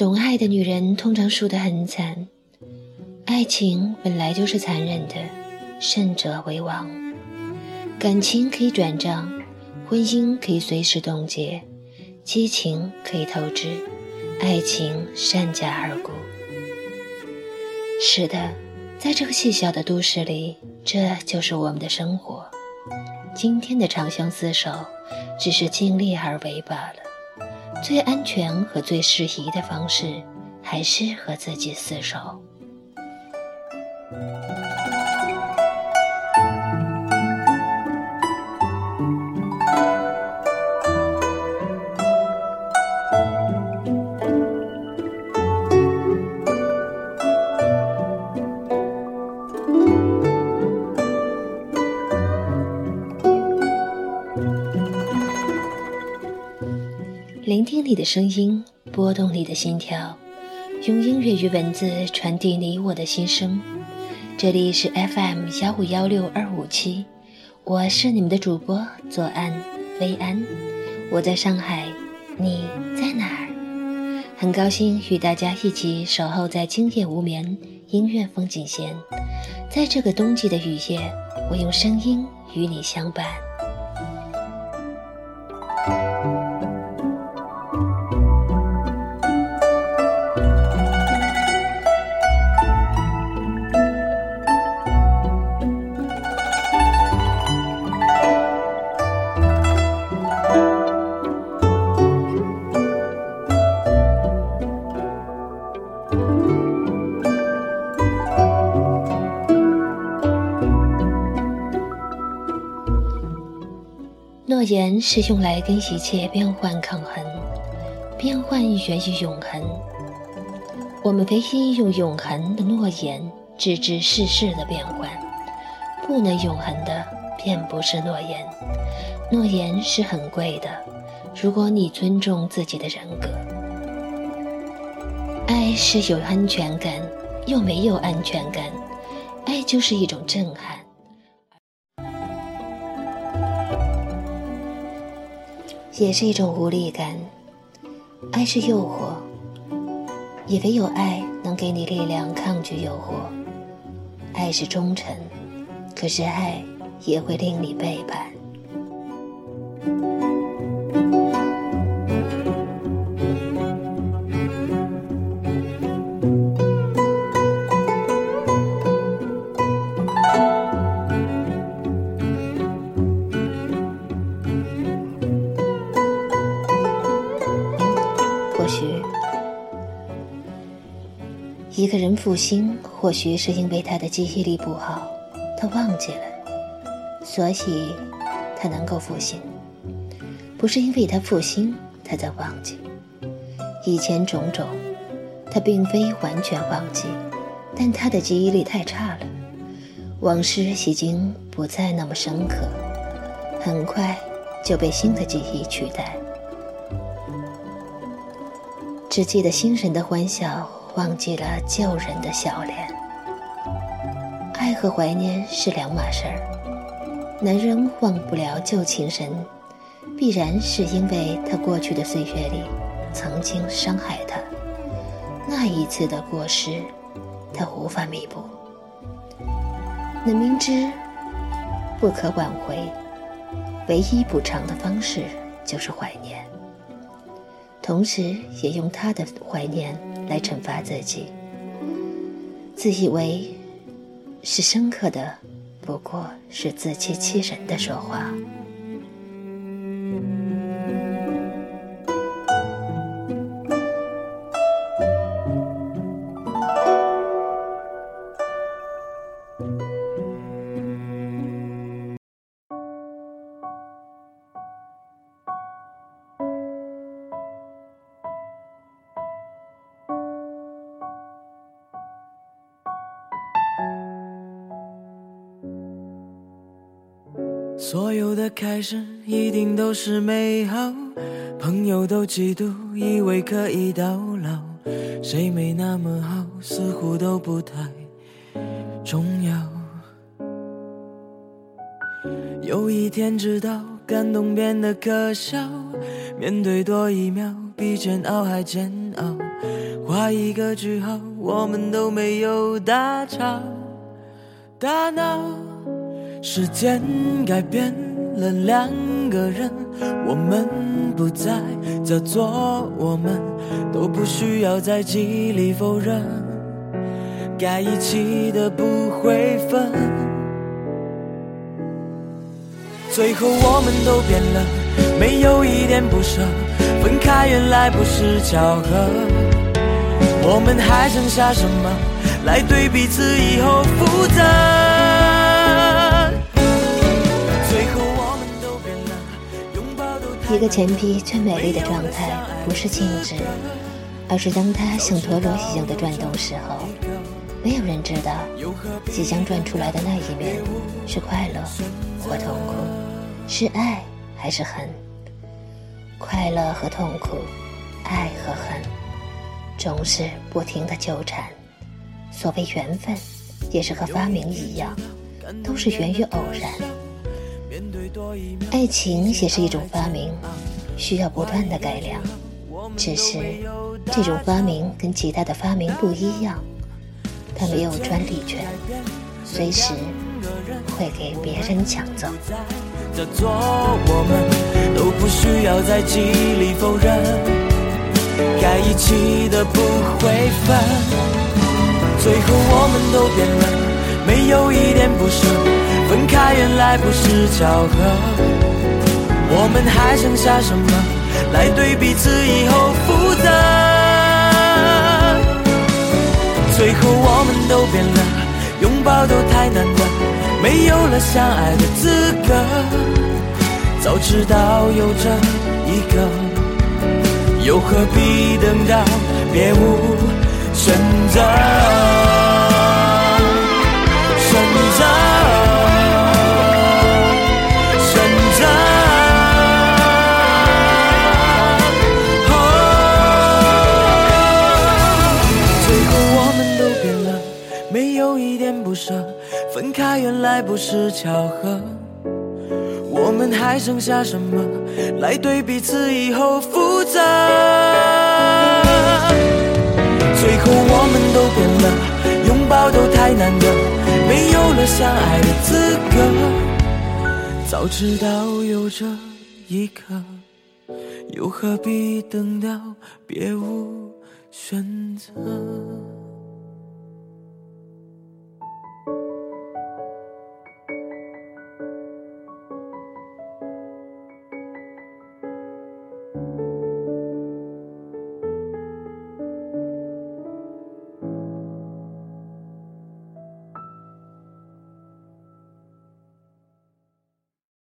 懂爱的女人通常输得很惨。爱情本来就是残忍的，胜者为王。感情可以转账，婚姻可以随时冻结，激情可以透支，爱情善价而沽。是的，在这个细小的都市里，这就是我们的生活。今天的长相厮守，只是尽力而为罢了。最安全和最适宜的方式，还是和自己厮守。聆听你的声音，拨动你的心跳，用音乐与文字传递你我的心声。这里是 FM 幺五幺六二五七，我是你们的主播左岸薇安，我在上海，你在哪儿？很高兴与大家一起守候在今夜无眠音乐风景线，在这个冬季的雨夜，我用声音与你相伴。诺言是用来跟一切变幻抗衡，变幻源于永恒。我们唯一用永恒的诺言制止世事的变幻，不能永恒的便不是诺言。诺言是很贵的，如果你尊重自己的人格。爱是有安全感，又没有安全感。爱就是一种震撼。也是一种无力感。爱是诱惑，以为有爱能给你力量抗拒诱惑。爱是忠诚，可是爱也会令你背叛。一个人负心，或许是因为他的记忆力不好，他忘记了，所以他能够负心。不是因为他负心，他在忘记以前种种，他并非完全忘记，但他的记忆力太差了，往事已经不再那么深刻，很快就被新的记忆取代，只记得新人的欢笑。忘记了旧人的笑脸，爱和怀念是两码事儿。男人忘不了旧情人，必然是因为他过去的岁月里曾经伤害他，那一次的过失，他无法弥补。那明知不可挽回，唯一补偿的方式就是怀念。同时，也用他的怀念来惩罚自己，自以为是深刻的，不过是自欺欺人的说话。所有的开始一定都是美好，朋友都嫉妒，以为可以到老。谁没那么好，似乎都不太重要。有一天知道，感动变得可笑。面对多一秒比煎熬还煎熬，画一个句号，我们都没有大吵大闹。时间改变了两个人，我们不再叫做我们，都不需要在记忆里否认，该一起的不会分。最后我们都变了。没有一点不舍，分开原来不是巧合。我们还剩下什么来对彼此以后负责？一个钱币最美丽的状态，不是静止，而是当它像陀螺一样的转动时候，没有人知道即将转出来的那一面是快乐或痛苦，是爱。还是恨，快乐和痛苦，爱和恨，总是不停的纠缠。所谓缘分，也是和发明一样，都是源于偶然。爱情也是一种发明，需要不断的改良。只是这种发明跟其他的发明不一样，它没有专利权，随时会给别人抢走。叫做我们都不需要在记忆里否认，该一起的不会分。最后我们都变了，没有一点不舍。分开原来不是巧合，我们还剩下什么来对彼此以后负责？最后我们都变了，拥抱都太难得。没有了相爱的资格，早知道有这一个，又何必等到别无选择？来不是巧合，我们还剩下什么来对彼此以后负责？最后我们都变了，拥抱都太难得，没有了相爱的资格。早知道有这一刻，又何必等到别无选择？